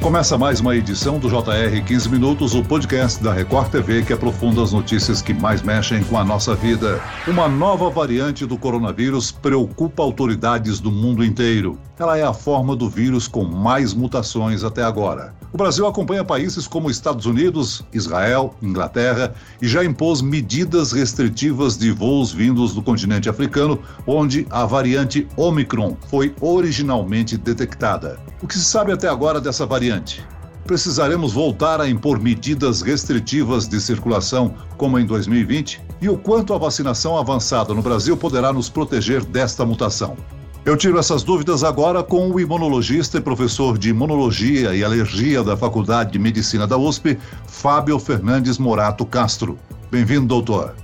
Começa mais uma edição do JR 15 Minutos, o podcast da Record TV que aprofunda as notícias que mais mexem com a nossa vida. Uma nova variante do coronavírus preocupa autoridades do mundo inteiro. Ela é a forma do vírus com mais mutações até agora. O Brasil acompanha países como Estados Unidos, Israel, Inglaterra e já impôs medidas restritivas de voos vindos do continente africano, onde a variante Omicron foi originalmente detectada. O que se sabe até agora dessa variante? Precisaremos voltar a impor medidas restritivas de circulação, como em 2020? E o quanto a vacinação avançada no Brasil poderá nos proteger desta mutação? Eu tiro essas dúvidas agora com o imunologista e professor de imunologia e alergia da Faculdade de Medicina da USP, Fábio Fernandes Morato Castro. Bem-vindo, doutor.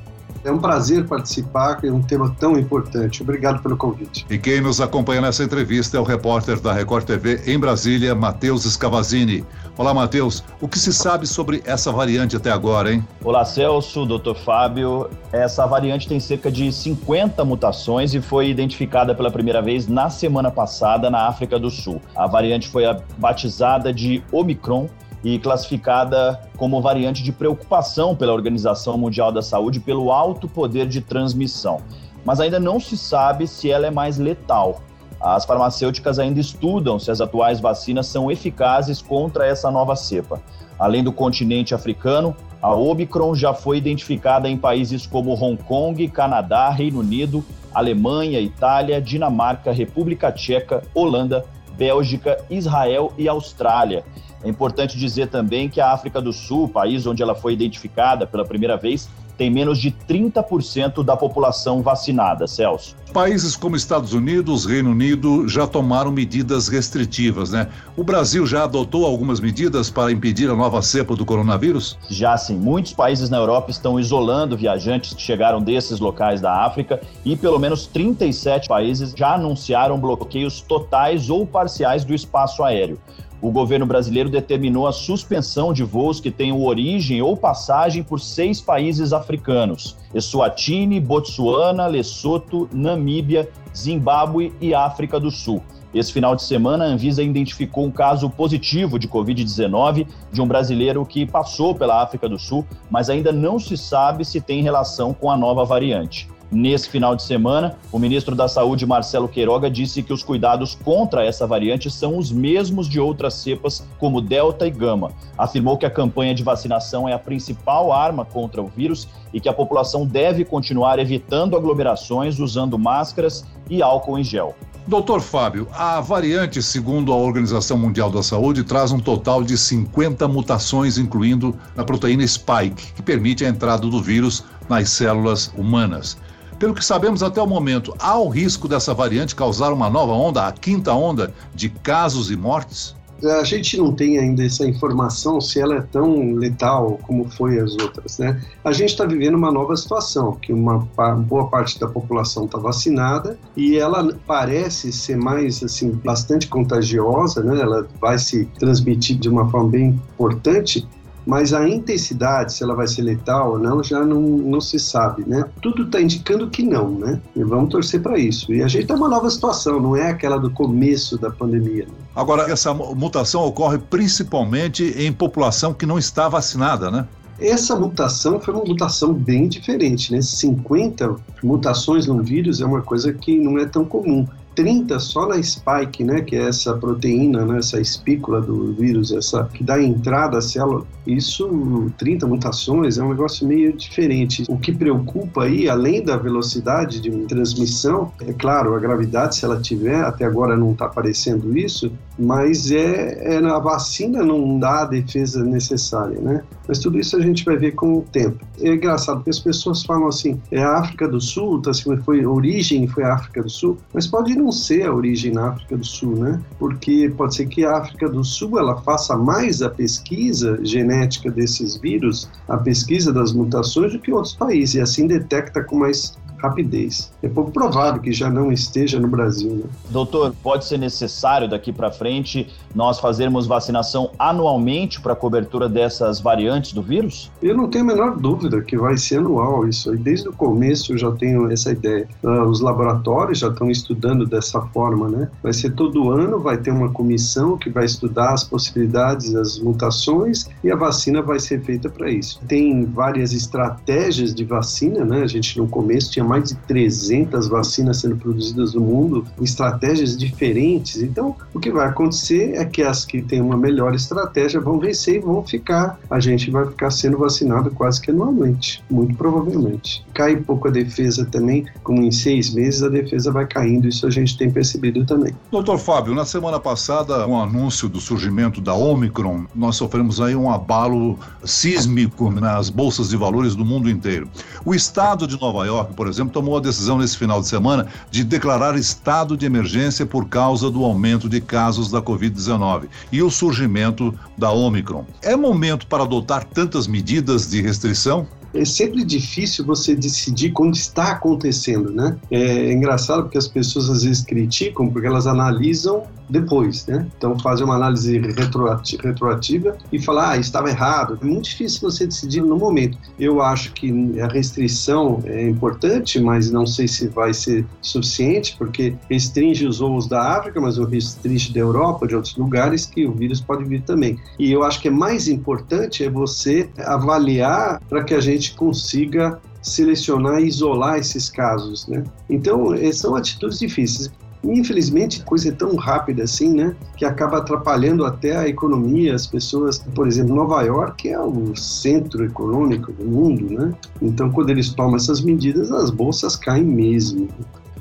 É um prazer participar em um tema tão importante. Obrigado pelo convite. E quem nos acompanha nessa entrevista é o repórter da Record TV em Brasília, Matheus Scavazini. Olá, Matheus. O que se sabe sobre essa variante até agora, hein? Olá, Celso, doutor Fábio. Essa variante tem cerca de 50 mutações e foi identificada pela primeira vez na semana passada na África do Sul. A variante foi batizada de Omicron e classificada como variante de preocupação pela Organização Mundial da Saúde pelo alto poder de transmissão. Mas ainda não se sabe se ela é mais letal. As farmacêuticas ainda estudam se as atuais vacinas são eficazes contra essa nova cepa. Além do continente africano, a Omicron já foi identificada em países como Hong Kong, Canadá, Reino Unido, Alemanha, Itália, Dinamarca, República Tcheca, Holanda, Bélgica, Israel e Austrália. É importante dizer também que a África do Sul, país onde ela foi identificada pela primeira vez, tem menos de 30% da população vacinada, Celso. Países como Estados Unidos, Reino Unido já tomaram medidas restritivas, né? O Brasil já adotou algumas medidas para impedir a nova cepa do coronavírus? Já sim. Muitos países na Europa estão isolando viajantes que chegaram desses locais da África e pelo menos 37 países já anunciaram bloqueios totais ou parciais do espaço aéreo o governo brasileiro determinou a suspensão de voos que tenham origem ou passagem por seis países africanos: Eswatini, Botsuana, Lesoto, Namíbia, Zimbábue e África do Sul. Esse final de semana, a Anvisa identificou um caso positivo de Covid-19 de um brasileiro que passou pela África do Sul, mas ainda não se sabe se tem relação com a nova variante. Nesse final de semana, o ministro da Saúde, Marcelo Queiroga, disse que os cuidados contra essa variante são os mesmos de outras cepas, como Delta e Gama. Afirmou que a campanha de vacinação é a principal arma contra o vírus e que a população deve continuar evitando aglomerações, usando máscaras e álcool em gel. Doutor Fábio, a variante, segundo a Organização Mundial da Saúde, traz um total de 50 mutações, incluindo na proteína spike, que permite a entrada do vírus nas células humanas. Pelo que sabemos até o momento, há o risco dessa variante causar uma nova onda, a quinta onda, de casos e mortes? A gente não tem ainda essa informação se ela é tão letal como foi as outras, né? A gente está vivendo uma nova situação, que uma boa parte da população está vacinada e ela parece ser mais, assim, bastante contagiosa, né? Ela vai se transmitir de uma forma bem importante, mas a intensidade, se ela vai ser letal ou não, já não, não se sabe, né? Tudo está indicando que não, né? E vamos torcer para isso. E a gente está numa nova situação, não é aquela do começo da pandemia. Né? Agora, essa mutação ocorre principalmente em população que não está vacinada, né? Essa mutação foi uma mutação bem diferente, né? 50 mutações no vírus é uma coisa que não é tão comum. 30 só na spike, né, que é essa proteína, né, essa espícula do vírus, essa que dá entrada à célula. Isso, 30 mutações, é um negócio meio diferente. O que preocupa aí, além da velocidade de transmissão, é claro, a gravidade, se ela tiver, até agora não está aparecendo isso, mas é, é a vacina não dá a defesa necessária, né? Mas tudo isso a gente vai ver com o tempo. É engraçado porque as pessoas falam assim, é a África do Sul, tá, assim, foi origem foi a África do Sul, mas pode não ser a origem na África do Sul, né? Porque pode ser que a África do Sul ela faça mais a pesquisa genética desses vírus, a pesquisa das mutações do que outros países e assim detecta com mais rapidez. É pouco provável que já não esteja no Brasil. Né? Doutor, pode ser necessário daqui para frente nós fazermos vacinação anualmente para cobertura dessas variantes do vírus? Eu não tenho a menor dúvida que vai ser anual isso. aí. desde o começo eu já tenho essa ideia. Uh, os laboratórios já estão estudando dessa forma, né? Vai ser todo ano, vai ter uma comissão que vai estudar as possibilidades, as mutações e a vacina vai ser feita para isso. Tem várias estratégias de vacina, né? A gente no começo tinha mais de 300 vacinas sendo produzidas no mundo, estratégias diferentes. Então, o que vai acontecer é que as que têm uma melhor estratégia vão vencer e vão ficar. A gente vai ficar sendo vacinado quase que anualmente, muito provavelmente. Cai um pouco a defesa também, como em seis meses a defesa vai caindo, isso a gente tem percebido também. Doutor Fábio, na semana passada, um anúncio do surgimento da Omicron, nós sofremos aí um abalo sísmico nas bolsas de valores do mundo inteiro. O estado de Nova York, por exemplo, tomou a decisão nesse final de semana de declarar estado de emergência por causa do aumento de casos da Covid-19 e o surgimento da Omicron. É momento para adotar tantas medidas de restrição? É sempre difícil você decidir quando está acontecendo, né? É engraçado porque as pessoas às vezes criticam porque elas analisam depois, né? Então fazem uma análise retroativa e falar, ah, estava errado. É muito difícil você decidir no momento. Eu acho que a restrição é importante, mas não sei se vai ser suficiente, porque restringe os voos da África, mas não restringe da Europa, de outros lugares, que o vírus pode vir também. E eu acho que é mais importante é você avaliar para que a gente consiga selecionar e isolar esses casos, né? Então, eh, são atitudes difíceis. Infelizmente, coisa é tão rápida assim, né, que acaba atrapalhando até a economia, as pessoas. Por exemplo, Nova York é o centro econômico do mundo, né? Então, quando eles tomam essas medidas, as bolsas caem mesmo.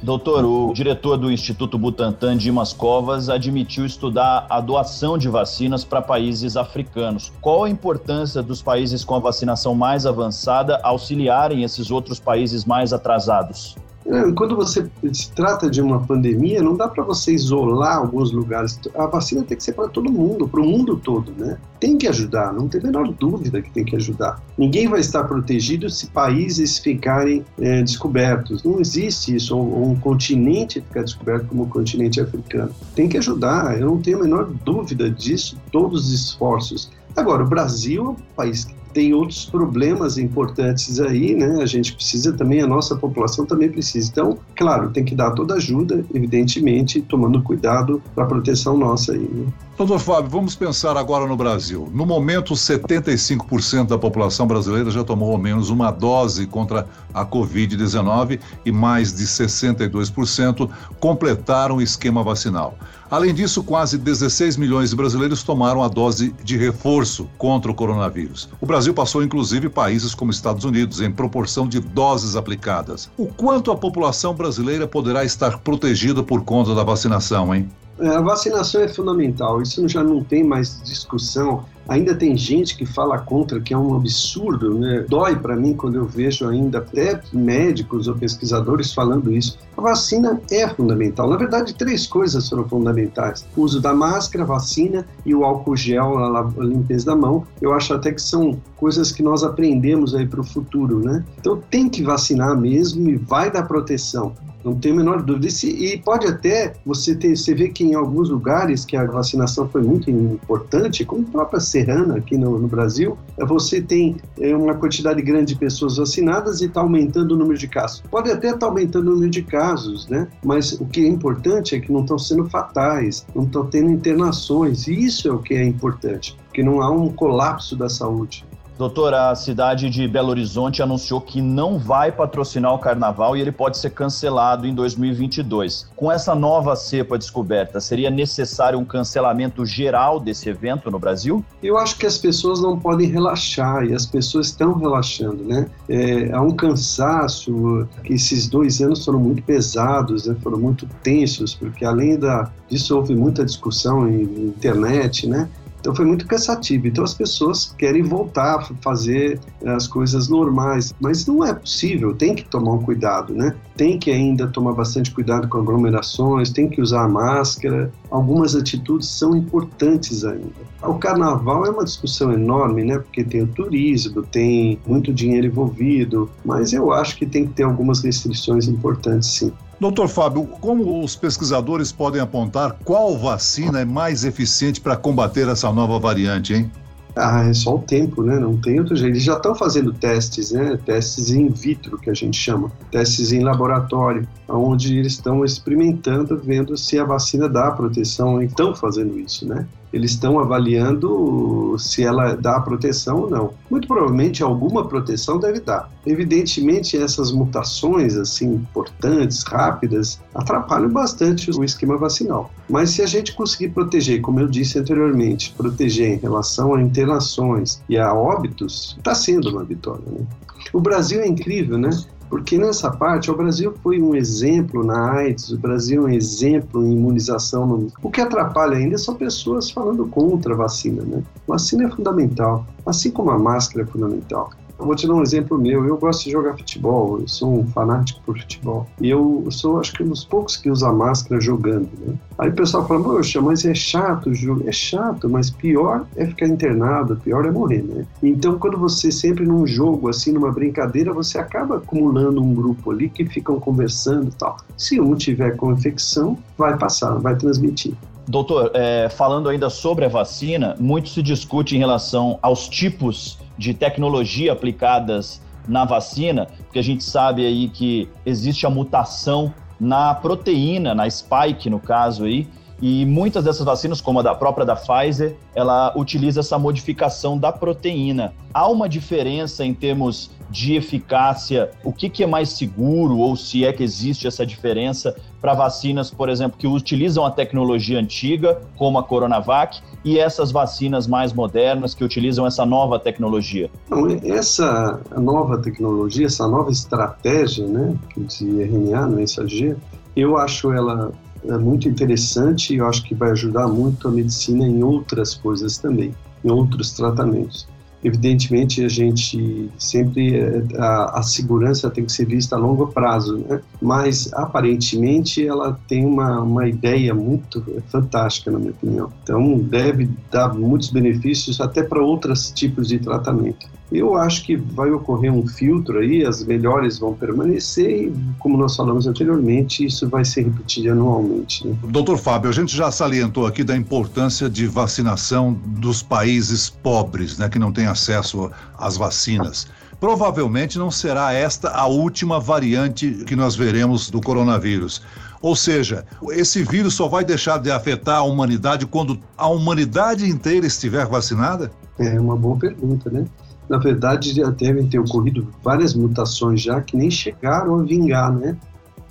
Doutor, o diretor do Instituto Butantan, Dimas Covas, admitiu estudar a doação de vacinas para países africanos. Qual a importância dos países com a vacinação mais avançada auxiliarem esses outros países mais atrasados? É, quando você se trata de uma pandemia, não dá para você isolar alguns lugares. A vacina tem que ser para todo mundo, para o mundo todo, né? Tem que ajudar, não tem a menor dúvida que tem que ajudar. Ninguém vai estar protegido se países ficarem é, descobertos. Não existe isso, ou, um continente ficar descoberto como o continente africano. Tem que ajudar, eu não tenho a menor dúvida disso, todos os esforços. Agora, o Brasil é um país que tem outros problemas importantes aí, né? A gente precisa também, a nossa população também precisa. Então, claro, tem que dar toda ajuda, evidentemente, tomando cuidado para a proteção nossa aí. Né? Doutor Fábio, vamos pensar agora no Brasil. No momento, 75% da população brasileira já tomou ao menos uma dose contra a Covid-19 e mais de 62% completaram o esquema vacinal. Além disso, quase 16 milhões de brasileiros tomaram a dose de reforço contra o coronavírus. O Brasil passou, inclusive, países como Estados Unidos em proporção de doses aplicadas. O quanto a população brasileira poderá estar protegida por conta da vacinação, hein? É, a vacinação é fundamental, isso já não tem mais discussão. Ainda tem gente que fala contra, que é um absurdo, né? Dói para mim quando eu vejo ainda até médicos ou pesquisadores falando isso. A vacina é fundamental. Na verdade, três coisas foram fundamentais: o uso da máscara, vacina e o álcool gel, a limpeza da mão. Eu acho até que são coisas que nós aprendemos aí para o futuro, né? Então tem que vacinar mesmo e vai dar proteção. Não tenho a menor dúvida. E, pode até você ter, você vê que em alguns lugares que a vacinação foi muito importante, como a própria Serrana aqui no, no Brasil, é, você tem é, uma quantidade grande de pessoas vacinadas e está aumentando o número de casos. Pode até estar tá aumentando o número de casos, né? Mas o que é importante é que não estão sendo fatais, não estão tendo internações. E isso é o que é importante, que não há um colapso da saúde. Doutor, a cidade de Belo Horizonte anunciou que não vai patrocinar o carnaval e ele pode ser cancelado em 2022. Com essa nova cepa descoberta, seria necessário um cancelamento geral desse evento no Brasil? Eu acho que as pessoas não podem relaxar e as pessoas estão relaxando, né? É, há um cansaço, que esses dois anos foram muito pesados, né? foram muito tensos, porque além da, disso houve muita discussão em, em internet, né? Então foi muito cansativo. Então as pessoas querem voltar a fazer as coisas normais, mas não é possível. Tem que tomar um cuidado, né? Tem que ainda tomar bastante cuidado com aglomerações, tem que usar máscara. Algumas atitudes são importantes ainda. O carnaval é uma discussão enorme, né? Porque tem o turismo, tem muito dinheiro envolvido, mas eu acho que tem que ter algumas restrições importantes, sim. Doutor Fábio, como os pesquisadores podem apontar qual vacina é mais eficiente para combater essa nova variante, hein? Ah, é só o tempo, né? Não tem outro jeito. Eles já estão fazendo testes, né? Testes in vitro, que a gente chama. Testes em laboratório, onde eles estão experimentando, vendo se a vacina dá proteção. Estão fazendo isso, né? Eles estão avaliando se ela dá proteção ou não. Muito provavelmente alguma proteção deve dar. Evidentemente, essas mutações assim importantes, rápidas, atrapalham bastante o esquema vacinal. Mas se a gente conseguir proteger, como eu disse anteriormente, proteger em relação a internações e a óbitos, está sendo uma vitória. Né? O Brasil é incrível, né? Porque nessa parte, o Brasil foi um exemplo na AIDS, o Brasil é um exemplo em imunização. O que atrapalha ainda são pessoas falando contra a vacina, né? Vacina é fundamental, assim como a máscara é fundamental. Vou te dar um exemplo meu. Eu gosto de jogar futebol, eu sou um fanático por futebol. E eu sou, acho que, um dos poucos que usa máscara jogando. Né? Aí o pessoal fala, poxa, mas é chato o jogo. É chato, mas pior é ficar internado, pior é morrer, né? Então, quando você sempre num jogo, assim, numa brincadeira, você acaba acumulando um grupo ali que ficam conversando e tal. Se um tiver com infecção, vai passar, vai transmitir. Doutor, é, falando ainda sobre a vacina, muito se discute em relação aos tipos de tecnologia aplicadas na vacina, porque a gente sabe aí que existe a mutação na proteína, na spike no caso aí, e muitas dessas vacinas, como a da própria da Pfizer, ela utiliza essa modificação da proteína. Há uma diferença em termos de eficácia? O que, que é mais seguro, ou se é que existe essa diferença para vacinas, por exemplo, que utilizam a tecnologia antiga, como a Coronavac, e essas vacinas mais modernas que utilizam essa nova tecnologia? Então, essa nova tecnologia, essa nova estratégia né, de RNA, mensageiro, eu acho ela é muito interessante e eu acho que vai ajudar muito a medicina em outras coisas também, em outros tratamentos. Evidentemente, a gente sempre é, a, a, segurança tem que ser vista a longo prazo, né? Mas aparentemente ela tem uma, uma ideia muito fantástica, na minha opinião. Então, deve dar muitos benefícios até para outros tipos de tratamento. Eu acho que vai ocorrer um filtro aí, as melhores vão permanecer e, como nós falamos anteriormente, isso vai ser repetido anualmente. Né? Doutor Fábio, a gente já salientou aqui da importância de vacinação dos países pobres, né, que não têm acesso às vacinas. Provavelmente não será esta a última variante que nós veremos do coronavírus. Ou seja, esse vírus só vai deixar de afetar a humanidade quando a humanidade inteira estiver vacinada? É uma boa pergunta, né? Na verdade já devem ter ocorrido várias mutações já que nem chegaram a vingar, né?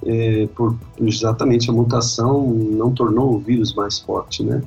É, por, exatamente a mutação não tornou o vírus mais forte, né?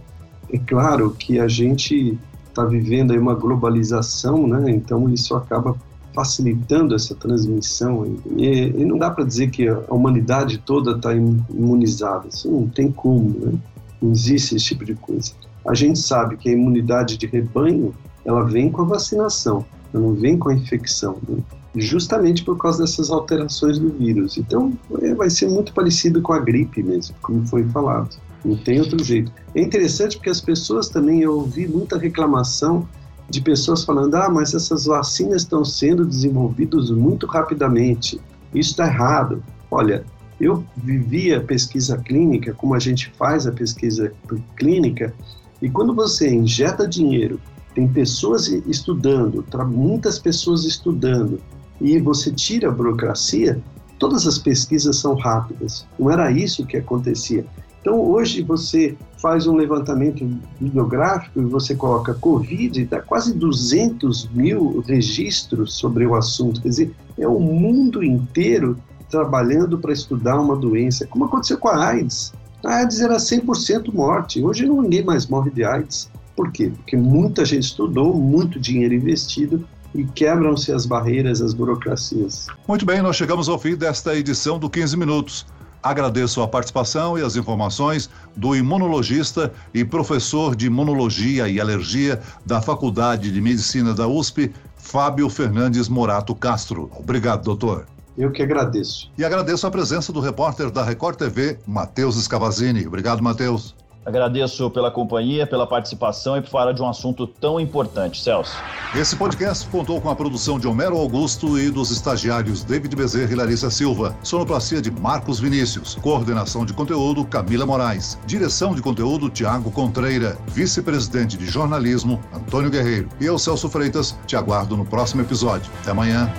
É claro que a gente está vivendo aí uma globalização, né? Então isso acaba facilitando essa transmissão e, e não dá para dizer que a humanidade toda está imunizada, isso não tem como, né? Não existe esse tipo de coisa. A gente sabe que a imunidade de rebanho ela vem com a vacinação não vem com a infecção, né? justamente por causa dessas alterações do vírus. Então, é, vai ser muito parecido com a gripe mesmo, como foi falado. Não tem outro jeito. É interessante porque as pessoas também, eu ouvi muita reclamação de pessoas falando: ah, mas essas vacinas estão sendo desenvolvidas muito rapidamente. Isso está errado. Olha, eu vivia pesquisa clínica, como a gente faz a pesquisa clínica, e quando você injeta dinheiro tem pessoas estudando, muitas pessoas estudando, e você tira a burocracia, todas as pesquisas são rápidas. Não era isso que acontecia. Então, hoje você faz um levantamento bibliográfico e você coloca Covid, dá quase 200 mil registros sobre o assunto. Quer dizer, é o mundo inteiro trabalhando para estudar uma doença, como aconteceu com a AIDS. A AIDS era 100% morte, hoje ninguém mais morre de AIDS. Por quê? Porque muita gente estudou, muito dinheiro investido e quebram-se as barreiras, as burocracias. Muito bem, nós chegamos ao fim desta edição do 15 Minutos. Agradeço a participação e as informações do imunologista e professor de imunologia e alergia da Faculdade de Medicina da USP, Fábio Fernandes Morato Castro. Obrigado, doutor. Eu que agradeço. E agradeço a presença do repórter da Record TV, Matheus Escavazini. Obrigado, Matheus. Agradeço pela companhia, pela participação e por falar de um assunto tão importante, Celso. Esse podcast contou com a produção de Homero Augusto e dos estagiários David Bezerra e Larissa Silva. Sonoplastia de Marcos Vinícius. Coordenação de conteúdo Camila Moraes. Direção de conteúdo Tiago Contreira. Vice-presidente de jornalismo Antônio Guerreiro. E eu, Celso Freitas, te aguardo no próximo episódio. Até amanhã.